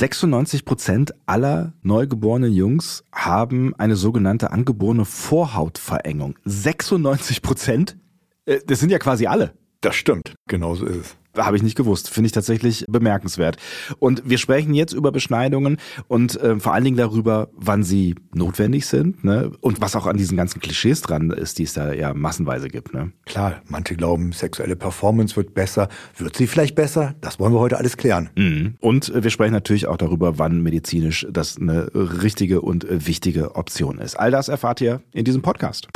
96 Prozent aller neugeborenen Jungs haben eine sogenannte angeborene Vorhautverengung. 96 Prozent? Äh, das sind ja quasi alle. Das stimmt, genauso ist es. Habe ich nicht gewusst. Finde ich tatsächlich bemerkenswert. Und wir sprechen jetzt über Beschneidungen und äh, vor allen Dingen darüber, wann sie notwendig sind ne? und was auch an diesen ganzen Klischees dran ist, die es da ja massenweise gibt. Ne? Klar, manche glauben, sexuelle Performance wird besser. Wird sie vielleicht besser? Das wollen wir heute alles klären. Mhm. Und wir sprechen natürlich auch darüber, wann medizinisch das eine richtige und wichtige Option ist. All das erfahrt ihr in diesem Podcast.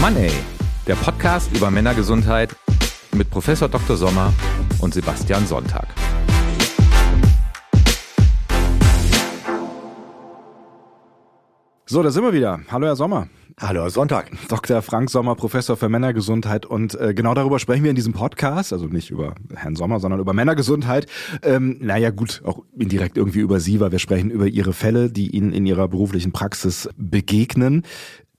Money der Podcast über Männergesundheit mit Professor Dr. Sommer und Sebastian Sonntag. So, da sind wir wieder. Hallo, Herr Sommer. Hallo, Herr Sonntag. Dr. Frank Sommer, Professor für Männergesundheit. Und äh, genau darüber sprechen wir in diesem Podcast. Also nicht über Herrn Sommer, sondern über Männergesundheit. Ähm, naja, gut, auch indirekt irgendwie über Sie, weil wir sprechen über Ihre Fälle, die Ihnen in Ihrer beruflichen Praxis begegnen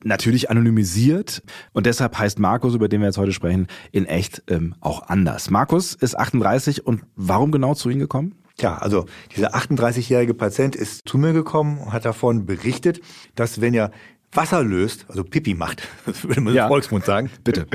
natürlich anonymisiert und deshalb heißt Markus, über den wir jetzt heute sprechen, in echt ähm, auch anders. Markus ist 38 und warum genau zu Ihnen gekommen? Tja, also dieser 38-jährige Patient ist zu mir gekommen und hat davon berichtet, dass wenn er Wasser löst, also Pipi macht, das würde man ja. im Volksmund sagen. Bitte.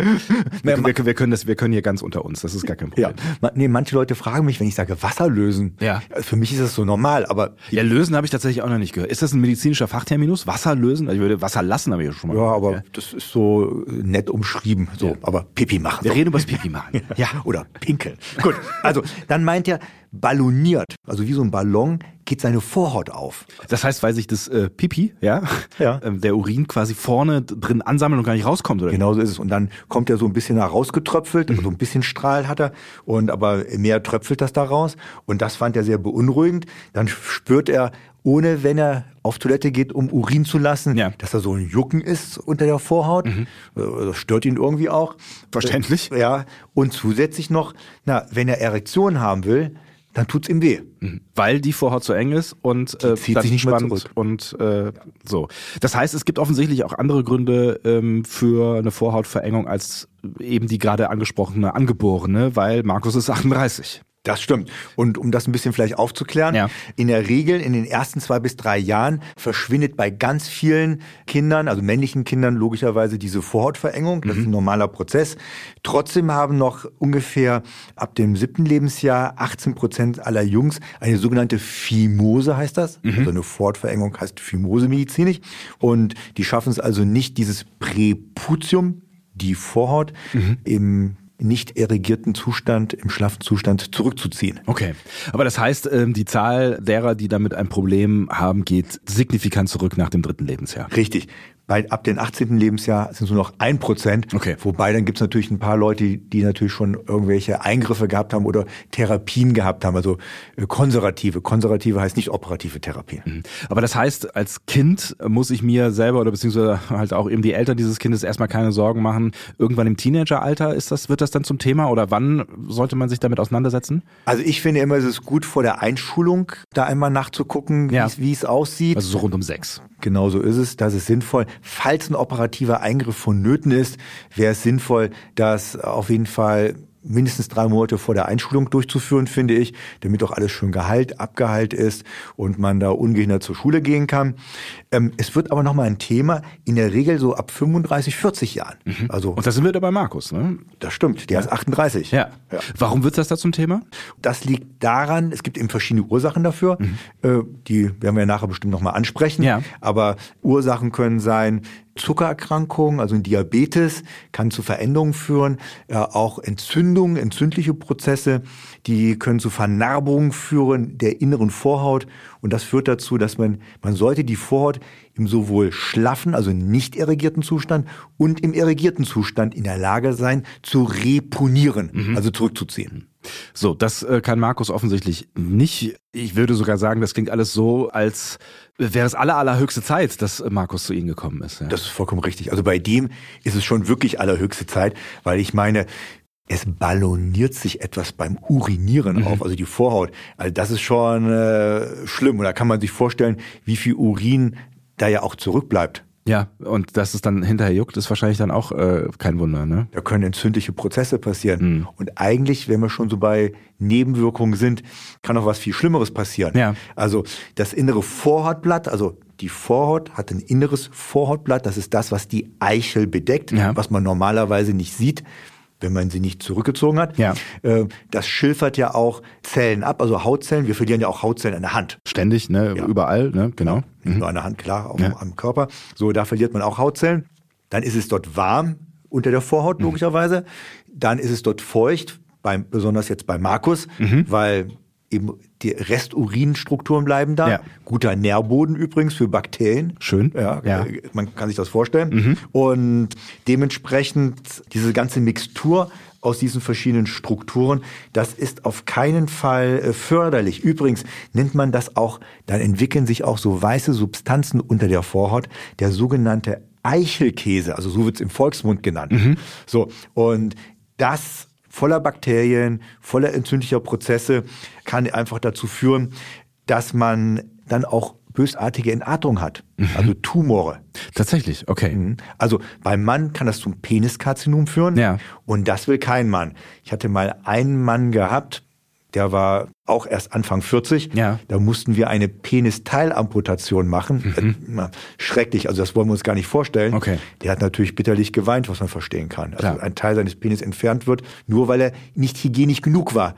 wir, wir, wir, können das, wir können hier ganz unter uns, das ist gar kein Problem. Ja. Nee, manche Leute fragen mich, wenn ich sage Wasser lösen. Ja. Für mich ist das so normal, aber. Ja, lösen habe ich tatsächlich auch noch nicht gehört. Ist das ein medizinischer Fachterminus? Wasser lösen? Also ich würde Wasser lassen, habe ich schon mal Ja, aber ja. das ist so nett umschrieben, so. Ja. Aber Pipi machen. Wir so. reden über das Pipi machen. ja. Oder pinkeln. Gut. Also, dann meint er, balloniert, also wie so ein Ballon, geht seine Vorhaut auf. Das heißt, weil sich das äh, Pipi, ja, ja. Ähm, der Urin quasi vorne drin ansammelt und gar nicht rauskommt, oder? Genau so ist es. Und dann kommt er so ein bisschen herausgetröpfelt, mhm. so ein bisschen Strahl hat er, und aber mehr tröpfelt das da raus. Und das fand er sehr beunruhigend. Dann spürt er, ohne wenn er auf Toilette geht, um Urin zu lassen, ja. dass da so ein Jucken ist unter der Vorhaut. Mhm. Äh, das stört ihn irgendwie auch. Verständlich. Ja. Und zusätzlich noch, na, wenn er Erektion haben will, dann tut's ihm weh. Mhm. Weil die Vorhaut zu eng ist und äh, zieht sich nicht mehr zurück. und äh, so. Das heißt, es gibt offensichtlich auch andere Gründe ähm, für eine Vorhautverengung als eben die gerade angesprochene angeborene, weil Markus ist 38. Das stimmt. Und um das ein bisschen vielleicht aufzuklären, ja. in der Regel in den ersten zwei bis drei Jahren verschwindet bei ganz vielen Kindern, also männlichen Kindern logischerweise diese Vorhautverengung. Das mhm. ist ein normaler Prozess. Trotzdem haben noch ungefähr ab dem siebten Lebensjahr 18 Prozent aller Jungs eine sogenannte Phimose heißt das. Mhm. Also eine Vorhautverengung heißt Phimose medizinisch. Und die schaffen es also nicht, dieses Präputium, die Vorhaut, mhm. im nicht erregierten Zustand, im schlaffen Zustand zurückzuziehen. Okay. Aber das heißt, ähm, die Zahl derer, die damit ein Problem haben, geht signifikant zurück nach dem dritten Lebensjahr. Richtig bei, ab dem 18. Lebensjahr sind es nur noch ein Prozent. Okay. Wobei dann gibt es natürlich ein paar Leute, die natürlich schon irgendwelche Eingriffe gehabt haben oder Therapien gehabt haben. Also äh, konservative. Konservative heißt nicht operative Therapien. Mhm. Aber das heißt, als Kind muss ich mir selber oder beziehungsweise halt auch eben die Eltern dieses Kindes erstmal keine Sorgen machen. Irgendwann im Teenageralter ist das, wird das dann zum Thema oder wann sollte man sich damit auseinandersetzen? Also ich finde immer, es ist gut vor der Einschulung da einmal nachzugucken, ja. wie es aussieht. Also so rund um sechs. Genau so ist es. Das ist sinnvoll. Falls ein operativer Eingriff vonnöten ist, wäre es sinnvoll, dass auf jeden Fall mindestens drei Monate vor der Einschulung durchzuführen, finde ich, damit auch alles schön geheilt, abgeheilt ist und man da ungehindert zur Schule gehen kann. Ähm, es wird aber nochmal ein Thema, in der Regel so ab 35, 40 Jahren. Mhm. Also, und da sind wir da bei Markus, ne? Das stimmt, der ja. ist 38. Ja. ja. Warum wird das da zum Thema? Das liegt daran, es gibt eben verschiedene Ursachen dafür, mhm. äh, die werden wir nachher bestimmt nochmal ansprechen. Ja. Aber Ursachen können sein, Zuckererkrankungen, also ein Diabetes, kann zu Veränderungen führen, äh, auch Entzündungen, entzündliche Prozesse, die können zu Vernarbungen führen der inneren Vorhaut und das führt dazu, dass man, man sollte die Vorhaut im sowohl schlaffen, also nicht erregierten Zustand und im erregierten Zustand in der Lage sein, zu reponieren, mhm. also zurückzuziehen. So, das äh, kann Markus offensichtlich nicht. Ich würde sogar sagen, das klingt alles so, als wäre es aller, allerhöchste Zeit, dass Markus zu Ihnen gekommen ist. Ja. Das ist vollkommen richtig. Also bei dem ist es schon wirklich allerhöchste Zeit, weil ich meine, es balloniert sich etwas beim Urinieren mhm. auf, also die Vorhaut. Also das ist schon äh, schlimm. Und da kann man sich vorstellen, wie viel Urin da ja auch zurückbleibt Ja, und dass es dann hinterher juckt, ist wahrscheinlich dann auch äh, kein Wunder, ne? Da können entzündliche Prozesse passieren. Mhm. Und eigentlich, wenn wir schon so bei Nebenwirkungen sind, kann auch was viel Schlimmeres passieren. Ja. Also das innere Vorhautblatt, also die Vorhaut hat ein inneres Vorhautblatt, das ist das, was die Eichel bedeckt, ja. was man normalerweise nicht sieht wenn man sie nicht zurückgezogen hat. Ja. Äh, das schilfert ja auch Zellen ab, also Hautzellen. Wir verlieren ja auch Hautzellen an der Hand. Ständig, ne? Ja. Überall, ne? Genau. Nicht mhm. nur an der Hand, klar, auch ja. am Körper. So, da verliert man auch Hautzellen. Dann ist es dort warm unter der Vorhaut, mhm. logischerweise. Dann ist es dort feucht, beim, besonders jetzt bei Markus, mhm. weil eben die Resturinstrukturen bleiben da. Ja. Guter Nährboden übrigens für Bakterien. Schön. Ja, ja. man kann sich das vorstellen. Mhm. Und dementsprechend diese ganze Mixtur aus diesen verschiedenen Strukturen, das ist auf keinen Fall äh, förderlich. Übrigens nennt man das auch, dann entwickeln sich auch so weiße Substanzen unter der Vorhaut, der sogenannte Eichelkäse, also so wird es im Volksmund genannt. Mhm. So, und das voller Bakterien, voller entzündlicher Prozesse kann einfach dazu führen, dass man dann auch bösartige Entartung hat, mhm. also Tumore. Tatsächlich, okay. Mhm. Also beim Mann kann das zum Peniskarzinom führen ja. und das will kein Mann. Ich hatte mal einen Mann gehabt, der war auch erst Anfang 40. Ja. Da mussten wir eine Penisteilamputation machen. Mhm. Äh, schrecklich, also das wollen wir uns gar nicht vorstellen. Okay. Der hat natürlich bitterlich geweint, was man verstehen kann. Also Klar. ein Teil seines Penis entfernt wird, nur weil er nicht hygienisch genug war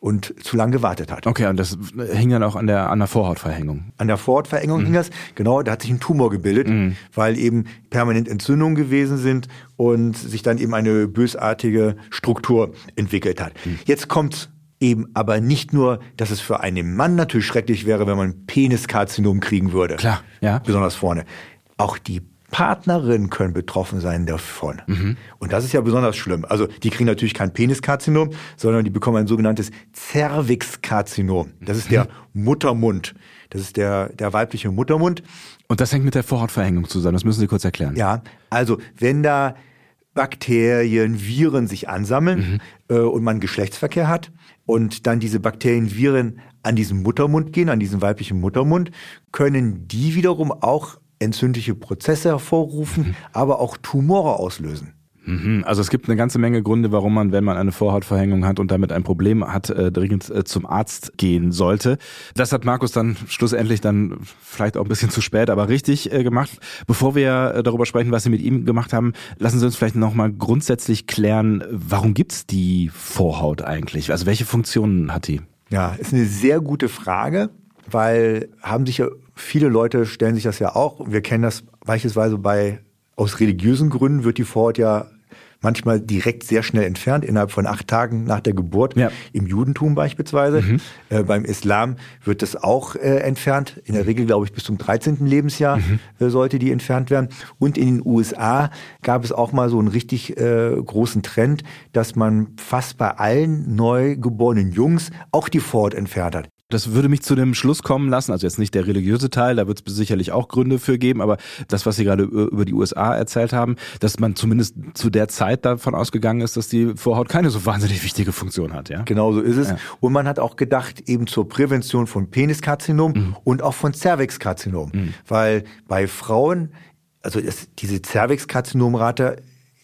und zu lange gewartet hat. Okay, und das hing dann auch an der, an der Vorhautverengung. An der Vorhautverengung mhm. hing das, genau, da hat sich ein Tumor gebildet, mhm. weil eben permanent Entzündungen gewesen sind und sich dann eben eine bösartige Struktur entwickelt hat. Mhm. Jetzt kommt eben aber nicht nur, dass es für einen Mann natürlich schrecklich wäre, wenn man Peniskarzinom kriegen würde. Klar, ja. Besonders vorne. Auch die Partnerinnen können betroffen sein davon. Mhm. Und das ist ja besonders schlimm. Also die kriegen natürlich kein Peniskarzinom, sondern die bekommen ein sogenanntes Cervixkarzinom. Das ist der mhm. Muttermund. Das ist der, der weibliche Muttermund. Und das hängt mit der Vorhautverengung zusammen. Das müssen Sie kurz erklären. Ja, also wenn da Bakterien, Viren sich ansammeln mhm. äh, und man Geschlechtsverkehr hat und dann diese Bakterien, Viren an diesen Muttermund gehen, an diesen weiblichen Muttermund, können die wiederum auch entzündliche Prozesse hervorrufen, mhm. aber auch Tumore auslösen. Mhm. Also es gibt eine ganze Menge Gründe, warum man, wenn man eine Vorhautverhängung hat und damit ein Problem hat, äh, dringend äh, zum Arzt gehen sollte. Das hat Markus dann schlussendlich dann vielleicht auch ein bisschen zu spät, aber richtig äh, gemacht. Bevor wir darüber sprechen, was Sie mit ihm gemacht haben, lassen Sie uns vielleicht nochmal grundsätzlich klären, warum gibt's die Vorhaut eigentlich? Also welche Funktionen hat die? Ja, ist eine sehr gute Frage, weil haben sich ja viele Leute stellen sich das ja auch. Wir kennen das beispielsweise bei aus religiösen Gründen wird die Vorhaut ja manchmal direkt sehr schnell entfernt, innerhalb von acht Tagen nach der Geburt. Ja. Im Judentum beispielsweise. Mhm. Äh, beim Islam wird das auch äh, entfernt. In der Regel, glaube ich, bis zum 13. Lebensjahr mhm. äh, sollte die entfernt werden. Und in den USA gab es auch mal so einen richtig äh, großen Trend, dass man fast bei allen neugeborenen Jungs auch die Vorhaut entfernt hat. Das würde mich zu dem Schluss kommen lassen, also jetzt nicht der religiöse Teil, da wird es sicherlich auch Gründe für geben, aber das, was Sie gerade über die USA erzählt haben, dass man zumindest zu der Zeit davon ausgegangen ist, dass die Vorhaut keine so wahnsinnig wichtige Funktion hat. Ja? Genau so ist es. Ja. Und man hat auch gedacht, eben zur Prävention von Peniskarzinom mhm. und auch von Cervixkarzinom. Mhm. Weil bei Frauen, also das, diese Cervixkarzinomrate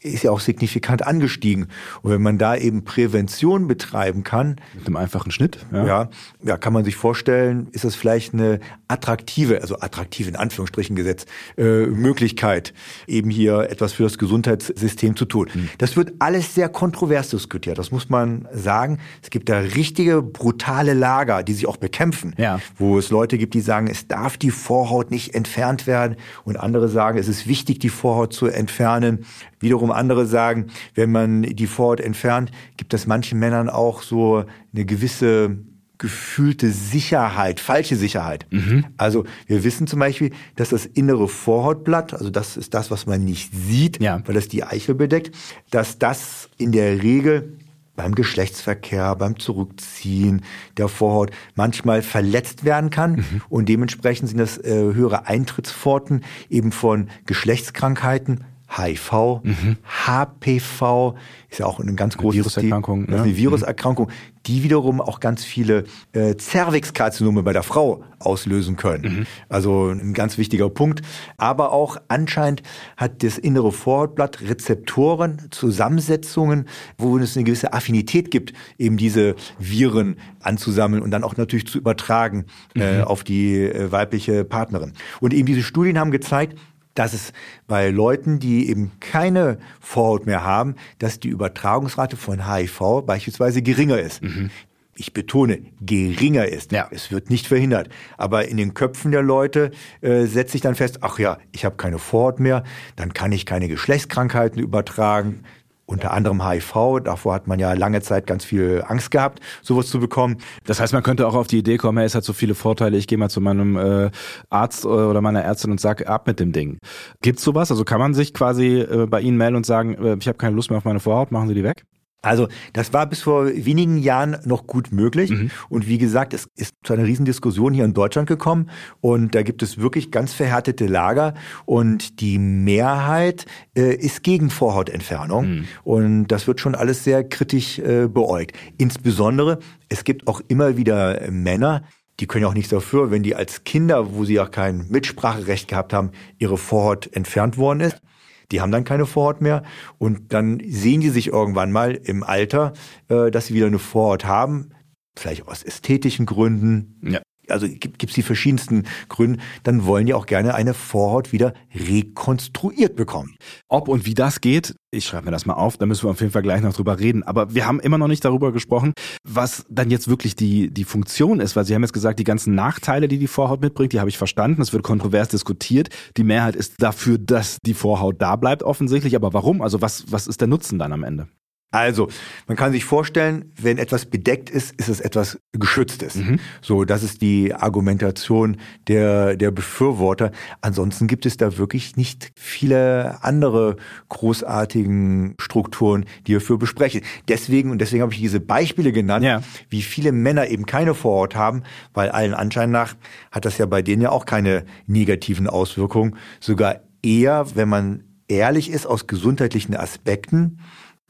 ist ja auch signifikant angestiegen. Und wenn man da eben Prävention betreiben kann. Mit einem einfachen Schnitt. Ja. ja, ja, kann man sich vorstellen, ist das vielleicht eine attraktive, also attraktive in Anführungsstrichen gesetzt, äh, Möglichkeit, eben hier etwas für das Gesundheitssystem zu tun. Mhm. Das wird alles sehr kontrovers diskutiert, das muss man sagen. Es gibt da richtige brutale Lager, die sich auch bekämpfen, ja. wo es Leute gibt, die sagen, es darf die Vorhaut nicht entfernt werden und andere sagen, es ist wichtig, die Vorhaut zu entfernen. Wiederum andere sagen, wenn man die Vorhaut entfernt, gibt es manchen Männern auch so eine gewisse gefühlte Sicherheit, falsche Sicherheit. Mhm. Also wir wissen zum Beispiel, dass das innere Vorhautblatt, also das ist das, was man nicht sieht, ja. weil das die Eichel bedeckt, dass das in der Regel beim Geschlechtsverkehr, beim Zurückziehen der Vorhaut manchmal verletzt werden kann. Mhm. Und dementsprechend sind das äh, höhere Eintrittspforten eben von Geschlechtskrankheiten, HIV, mhm. HPV, ist ja auch eine ganz große Viruserkrankung. Ne? eine Viruserkrankung, die wiederum auch ganz viele äh, Zervixkarzinome bei der Frau auslösen können. Mhm. Also ein ganz wichtiger Punkt. Aber auch anscheinend hat das innere Vorhautblatt Rezeptoren, Zusammensetzungen, wo es eine gewisse Affinität gibt, eben diese Viren anzusammeln und dann auch natürlich zu übertragen äh, mhm. äh, auf die äh, weibliche Partnerin. Und eben diese Studien haben gezeigt, dass es bei Leuten, die eben keine Vorhaut mehr haben, dass die Übertragungsrate von HIV beispielsweise geringer ist. Mhm. Ich betone, geringer ist. Ja. Es wird nicht verhindert. Aber in den Köpfen der Leute äh, setzt sich dann fest, ach ja, ich habe keine Vorhaut mehr, dann kann ich keine Geschlechtskrankheiten übertragen, unter anderem HIV. Davor hat man ja lange Zeit ganz viel Angst gehabt, sowas zu bekommen. Das heißt, man könnte auch auf die Idee kommen, hey, es hat so viele Vorteile, ich gehe mal zu meinem äh, Arzt oder meiner Ärztin und sag ab mit dem Ding. Gibt's sowas? Also kann man sich quasi äh, bei Ihnen melden und sagen, äh, ich habe keine Lust mehr auf meine Vorhaut, machen Sie die weg? Also das war bis vor wenigen Jahren noch gut möglich. Mhm. Und wie gesagt, es ist zu einer Riesendiskussion hier in Deutschland gekommen. Und da gibt es wirklich ganz verhärtete Lager. Und die Mehrheit äh, ist gegen Vorhautentfernung. Mhm. Und das wird schon alles sehr kritisch äh, beäugt. Insbesondere, es gibt auch immer wieder Männer, die können ja auch nichts dafür, wenn die als Kinder, wo sie auch kein Mitspracherecht gehabt haben, ihre Vorhaut entfernt worden ist. Die haben dann keine Vorhaut mehr. Und dann sehen die sich irgendwann mal im Alter, äh, dass sie wieder eine Vorhaut haben, vielleicht aus ästhetischen Gründen. Ja also gibt es die verschiedensten Gründe, dann wollen die auch gerne eine Vorhaut wieder rekonstruiert bekommen. Ob und wie das geht, ich schreibe mir das mal auf, da müssen wir auf jeden Fall gleich noch drüber reden. Aber wir haben immer noch nicht darüber gesprochen, was dann jetzt wirklich die, die Funktion ist, weil Sie haben jetzt gesagt, die ganzen Nachteile, die die Vorhaut mitbringt, die habe ich verstanden. Es wird kontrovers diskutiert. Die Mehrheit ist dafür, dass die Vorhaut da bleibt offensichtlich. Aber warum? Also was, was ist der Nutzen dann am Ende? Also, man kann sich vorstellen, wenn etwas bedeckt ist, ist es etwas Geschütztes. Mhm. So, das ist die Argumentation der, der Befürworter. Ansonsten gibt es da wirklich nicht viele andere großartigen Strukturen, die wir für besprechen. Deswegen, und deswegen habe ich diese Beispiele genannt, ja. wie viele Männer eben keine Vorhaut haben, weil allen Anschein nach hat das ja bei denen ja auch keine negativen Auswirkungen. Sogar eher, wenn man ehrlich ist, aus gesundheitlichen Aspekten,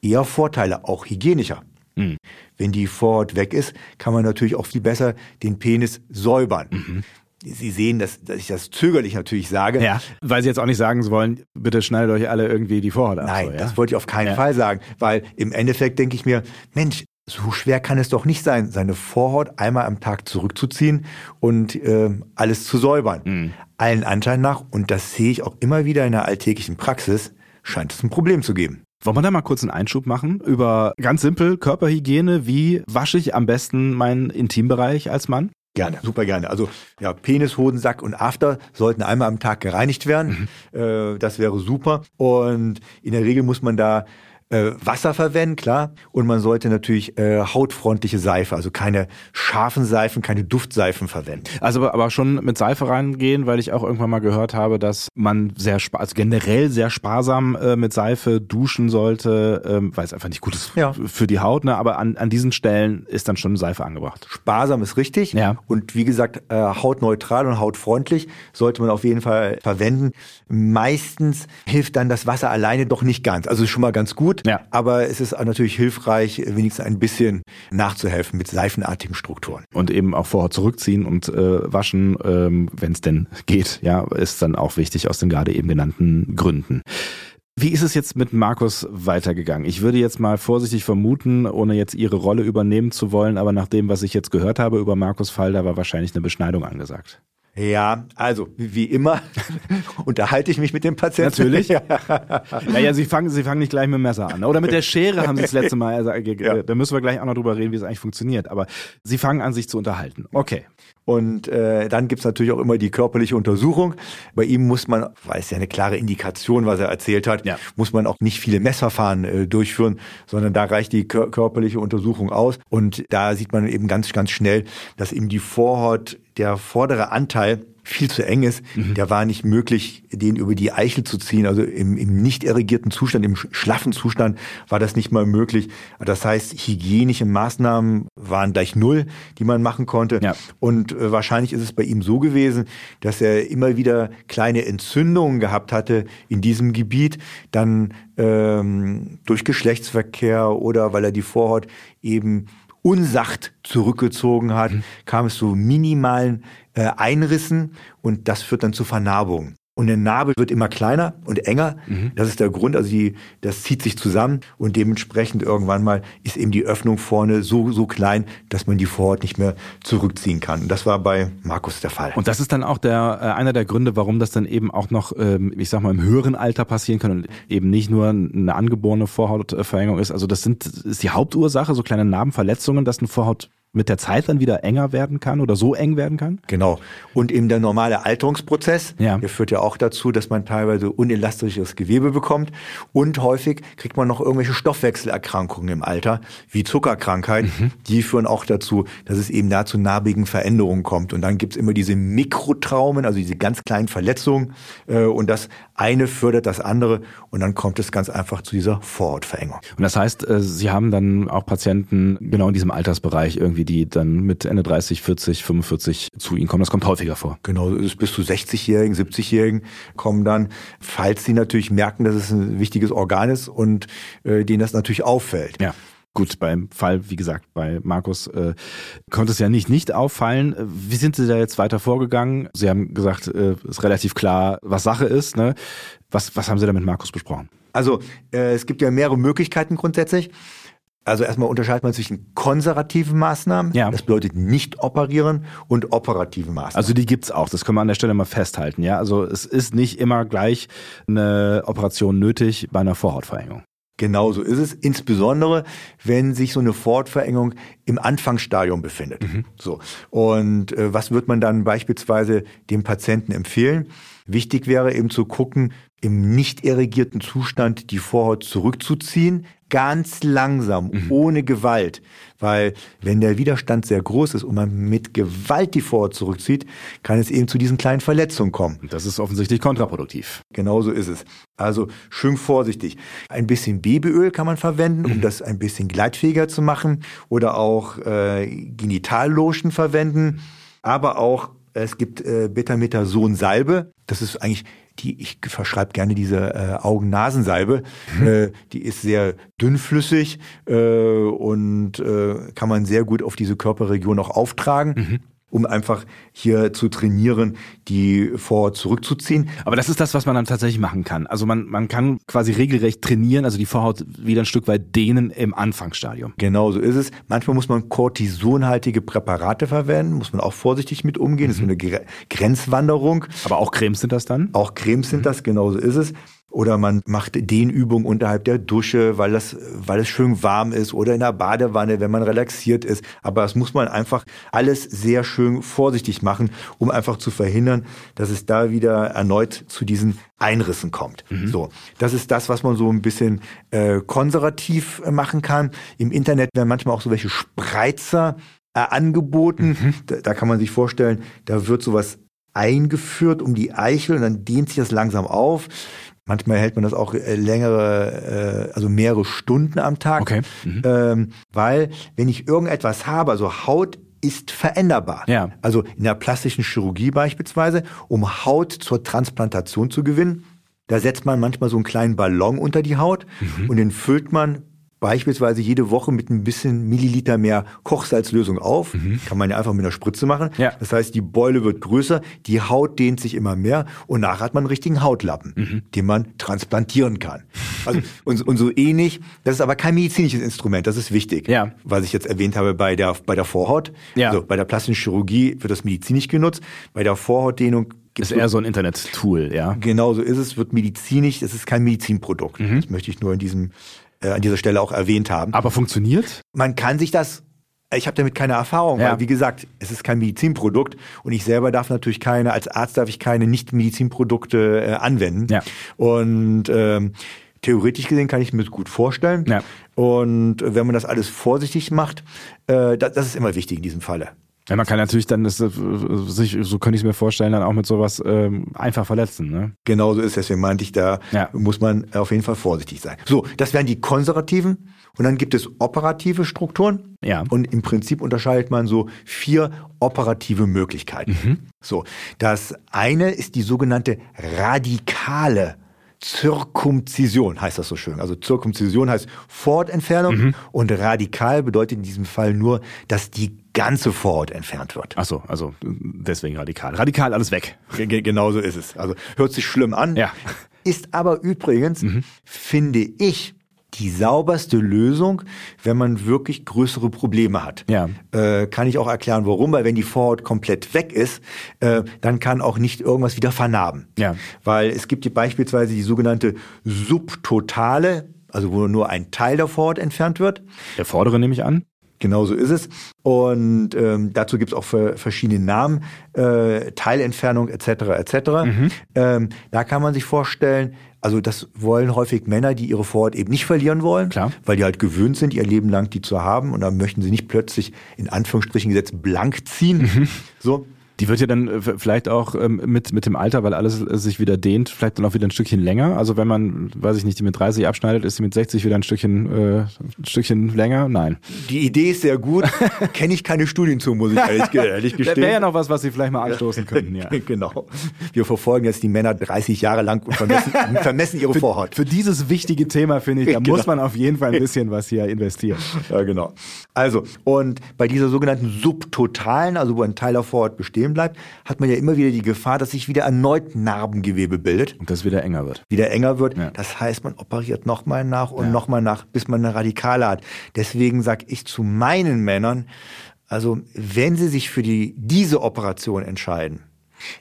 eher Vorteile, auch hygienischer. Mhm. Wenn die Vorhaut weg ist, kann man natürlich auch viel besser den Penis säubern. Mhm. Sie sehen, dass, dass ich das zögerlich natürlich sage. Ja, weil Sie jetzt auch nicht sagen wollen, bitte schneidet euch alle irgendwie die Vorhaut ab. Nein, so, ja? das wollte ich auf keinen ja. Fall sagen, weil im Endeffekt denke ich mir, Mensch, so schwer kann es doch nicht sein, seine Vorhaut einmal am Tag zurückzuziehen und äh, alles zu säubern. Mhm. Allen Anschein nach, und das sehe ich auch immer wieder in der alltäglichen Praxis, scheint es ein Problem zu geben. Wollen wir da mal kurz einen Einschub machen über ganz simpel Körperhygiene? Wie wasche ich am besten meinen Intimbereich als Mann? Gerne, super gerne. Also ja, Penis, Hodensack und After sollten einmal am Tag gereinigt werden. Mhm. Äh, das wäre super. Und in der Regel muss man da äh, Wasser verwenden, klar. Und man sollte natürlich äh, hautfreundliche Seife, also keine scharfen Seifen, keine Duftseifen verwenden. Also aber schon mit Seife reingehen, weil ich auch irgendwann mal gehört habe, dass man sehr also generell sehr sparsam äh, mit Seife duschen sollte, ähm, weil es einfach nicht gut ist ja. für die Haut. Ne? Aber an, an diesen Stellen ist dann schon Seife angebracht. Sparsam ist richtig. Ja. Und wie gesagt, äh, hautneutral und hautfreundlich sollte man auf jeden Fall verwenden. Meistens hilft dann das Wasser alleine doch nicht ganz. Also ist schon mal ganz gut gut, ja. aber es ist natürlich hilfreich, wenigstens ein bisschen nachzuhelfen mit seifenartigen Strukturen. Und eben auch vorher zurückziehen und äh, waschen, ähm, wenn es denn geht, ja, ist dann auch wichtig aus den gerade eben genannten Gründen. Wie ist es jetzt mit Markus weitergegangen? Ich würde jetzt mal vorsichtig vermuten, ohne jetzt Ihre Rolle übernehmen zu wollen, aber nach dem, was ich jetzt gehört habe über Markus Fall, da war wahrscheinlich eine Beschneidung angesagt. Ja, also wie immer unterhalte ich mich mit dem Patienten. Natürlich. naja, Sie fangen, Sie fangen nicht gleich mit dem Messer an. Oder mit der Schere haben Sie das letzte Mal. Also, ja. Da müssen wir gleich auch noch drüber reden, wie es eigentlich funktioniert. Aber Sie fangen an, sich zu unterhalten. Okay. Und äh, dann gibt's natürlich auch immer die körperliche Untersuchung. Bei ihm muss man, weil es ja eine klare Indikation, was er erzählt hat, ja. muss man auch nicht viele Messverfahren äh, durchführen, sondern da reicht die kör körperliche Untersuchung aus. Und da sieht man eben ganz, ganz schnell, dass eben die Vorhaut der vordere Anteil viel zu eng ist. Mhm. Der war nicht möglich, den über die Eichel zu ziehen. Also im, im nicht irrigierten Zustand, im schlaffen Zustand war das nicht mal möglich. Das heißt, hygienische Maßnahmen waren gleich null, die man machen konnte. Ja. Und äh, wahrscheinlich ist es bei ihm so gewesen, dass er immer wieder kleine Entzündungen gehabt hatte in diesem Gebiet, dann ähm, durch Geschlechtsverkehr oder weil er die Vorhaut eben unsacht zurückgezogen hat, mhm. kam es zu minimalen äh, Einrissen und das führt dann zu Vernarbungen. Und der Nabel wird immer kleiner und enger. Mhm. Das ist der Grund. Also die, das zieht sich zusammen und dementsprechend irgendwann mal ist eben die Öffnung vorne so, so klein, dass man die Vorhaut nicht mehr zurückziehen kann. Und das war bei Markus der Fall. Und das ist dann auch der, äh, einer der Gründe, warum das dann eben auch noch, ähm, ich sag mal, im höheren Alter passieren kann und eben nicht nur eine angeborene Vorhautverengung ist. Also das sind, ist die Hauptursache, so kleine Narbenverletzungen, dass eine Vorhaut mit der Zeit dann wieder enger werden kann oder so eng werden kann? Genau. Und eben der normale Alterungsprozess, ja. der führt ja auch dazu, dass man teilweise unelastisches Gewebe bekommt und häufig kriegt man noch irgendwelche Stoffwechselerkrankungen im Alter, wie Zuckerkrankheit. Mhm. Die führen auch dazu, dass es eben da zu narbigen Veränderungen kommt. Und dann gibt's immer diese Mikrotraumen, also diese ganz kleinen Verletzungen. Äh, und das eine fördert das andere und dann kommt es ganz einfach zu dieser Vorhautverengung. Und das heißt, äh, Sie haben dann auch Patienten genau in diesem Altersbereich irgendwie die dann mit Ende 30, 40, 45 zu Ihnen kommen. Das kommt häufiger vor. Genau, bis zu 60-Jährigen, 70-Jährigen kommen dann, falls sie natürlich merken, dass es ein wichtiges Organ ist und äh, denen das natürlich auffällt. Ja. Gut, beim Fall, wie gesagt, bei Markus äh, konnte es ja nicht nicht auffallen. Wie sind Sie da jetzt weiter vorgegangen? Sie haben gesagt, äh, ist relativ klar, was Sache ist. Ne? Was, was haben Sie da mit Markus besprochen? Also äh, es gibt ja mehrere Möglichkeiten grundsätzlich. Also erstmal unterscheidet man zwischen konservativen Maßnahmen, ja. das bedeutet nicht operieren, und operativen Maßnahmen. Also die gibt's auch, das können wir an der Stelle mal festhalten. Ja, Also es ist nicht immer gleich eine Operation nötig bei einer Vorhautverengung. Genau so ist es, insbesondere wenn sich so eine Vorhautverengung im Anfangsstadium befindet. Mhm. So und äh, was wird man dann beispielsweise dem Patienten empfehlen? Wichtig wäre eben zu gucken, im nicht irrigierten Zustand die Vorhaut zurückzuziehen, ganz langsam, mhm. ohne Gewalt. Weil wenn der Widerstand sehr groß ist und man mit Gewalt die Vorhaut zurückzieht, kann es eben zu diesen kleinen Verletzungen kommen. Das ist offensichtlich kontraproduktiv. Genauso ist es. Also schön vorsichtig. Ein bisschen Babyöl kann man verwenden, um mhm. das ein bisschen gleitfähiger zu machen. Oder auch äh, Genitallotion verwenden. Aber auch es gibt äh, Betametason-Salbe. Das ist eigentlich die ich verschreibe gerne diese äh, Augen-Nasensalbe. Mhm. Äh, die ist sehr dünnflüssig äh, und äh, kann man sehr gut auf diese Körperregion auch auftragen. Mhm um einfach hier zu trainieren, die vor zurückzuziehen. Aber das ist das, was man dann tatsächlich machen kann. Also man, man kann quasi regelrecht trainieren, also die Vorhaut wieder ein Stück weit dehnen im Anfangsstadium. Genau so ist es. Manchmal muss man kortisonhaltige Präparate verwenden, muss man auch vorsichtig mit umgehen. Mhm. Das ist eine Grenzwanderung. Aber auch Cremes sind das dann? Auch Cremes sind das, genau so ist es. Oder man macht Dehnübungen unterhalb der Dusche, weil das, weil es schön warm ist oder in der Badewanne, wenn man relaxiert ist. Aber das muss man einfach alles sehr schön vorsichtig machen, um einfach zu verhindern, dass es da wieder erneut zu diesen Einrissen kommt. Mhm. So, das ist das, was man so ein bisschen äh, konservativ machen kann. Im Internet werden manchmal auch so welche Spreizer äh, angeboten. Mhm. Da, da kann man sich vorstellen, da wird sowas eingeführt um die Eichel und dann dehnt sich das langsam auf. Manchmal hält man das auch äh, längere, äh, also mehrere Stunden am Tag. Okay. Mhm. Ähm, weil, wenn ich irgendetwas habe, also Haut ist veränderbar. Ja. Also in der plastischen Chirurgie beispielsweise, um Haut zur Transplantation zu gewinnen, da setzt man manchmal so einen kleinen Ballon unter die Haut mhm. und den füllt man beispielsweise jede Woche mit ein bisschen Milliliter mehr Kochsalzlösung auf. Mhm. Kann man ja einfach mit einer Spritze machen. Ja. Das heißt, die Beule wird größer, die Haut dehnt sich immer mehr und nachher hat man einen richtigen Hautlappen, mhm. den man transplantieren kann. Also, und, und so ähnlich. Das ist aber kein medizinisches Instrument, das ist wichtig. Ja. Was ich jetzt erwähnt habe bei der, bei der Vorhaut. Ja. Also bei der plastischen Chirurgie wird das medizinisch genutzt. Bei der Vorhautdehnung ist eher so ein Internet-Tool, ja. Genau so ist es, wird medizinisch, es ist kein Medizinprodukt. Mhm. Das möchte ich nur in diesem äh, an dieser Stelle auch erwähnt haben. Aber funktioniert? Man kann sich das ich habe damit keine Erfahrung, ja. weil wie gesagt, es ist kein Medizinprodukt und ich selber darf natürlich keine, als Arzt darf ich keine Nicht-Medizinprodukte äh, anwenden. Ja. Und ähm, theoretisch gesehen kann ich mir das gut vorstellen. Ja. Und wenn man das alles vorsichtig macht, äh, das, das ist immer wichtig in diesem Falle. Ja, man kann natürlich dann das, äh, sich, so könnte ich es mir vorstellen, dann auch mit sowas ähm, einfach verletzen. Ne? Genau so ist es. Deswegen meinte ich, da ja. muss man auf jeden Fall vorsichtig sein. So, das wären die konservativen. Und dann gibt es operative Strukturen. Ja. Und im Prinzip unterscheidet man so vier operative Möglichkeiten. Mhm. So, das eine ist die sogenannte radikale Zirkumzision, heißt das so schön. Also Zirkumzision heißt Vorortentfernung mhm. und radikal bedeutet in diesem Fall nur, dass die ganze Vorhaut entfernt wird. Ach so, also deswegen radikal. Radikal alles weg. G genau so ist es. Also hört sich schlimm an. Ja. Ist aber übrigens, mhm. finde ich, die sauberste Lösung, wenn man wirklich größere Probleme hat. Ja. Äh, kann ich auch erklären, warum, weil wenn die Vorhaut komplett weg ist, äh, dann kann auch nicht irgendwas wieder vernarben. Ja. Weil es gibt hier beispielsweise die sogenannte subtotale, also wo nur ein Teil der Vorhaut entfernt wird. Der vordere nehme ich an. Genau so ist es. Und ähm, dazu gibt es auch verschiedene Namen, äh, Teilentfernung etc. etc. Mhm. Ähm, da kann man sich vorstellen, also das wollen häufig Männer, die ihre Vorhaut eben nicht verlieren wollen, Klar. weil die halt gewöhnt sind, ihr Leben lang die zu haben und dann möchten sie nicht plötzlich in Anführungsstrichen gesetzt blank ziehen. Mhm. So, die wird ja dann äh, vielleicht auch ähm, mit, mit dem Alter, weil alles äh, sich wieder dehnt, vielleicht dann auch wieder ein Stückchen länger. Also wenn man, weiß ich nicht, die mit 30 abschneidet, ist sie mit 60 wieder ein Stückchen, äh, ein Stückchen länger? Nein. Die Idee ist sehr gut. Kenne ich keine Studien zu, muss ich ehrlich, ehrlich gestehen. Wäre ja noch was, was Sie vielleicht mal anstoßen könnten, ja. genau. Wir verfolgen jetzt die Männer 30 Jahre lang und vermessen, vermessen ihre für, Vorhaut. Für dieses wichtige Thema, finde ich, da genau. muss man auf jeden Fall ein bisschen was hier investieren. Ja, genau. Also, und bei dieser sogenannten subtotalen, also wo ein Teil der Vorhaut bestehen bleibt, hat man man ja immer wieder die Gefahr, dass sich wieder erneut Narbengewebe bildet. Und das wieder enger wird. Wieder enger wird. Ja. Das heißt, man operiert nochmal nach und ja. nochmal nach, bis man eine Radikale hat. Deswegen sage ich zu meinen Männern, also wenn sie sich für die, diese Operation entscheiden,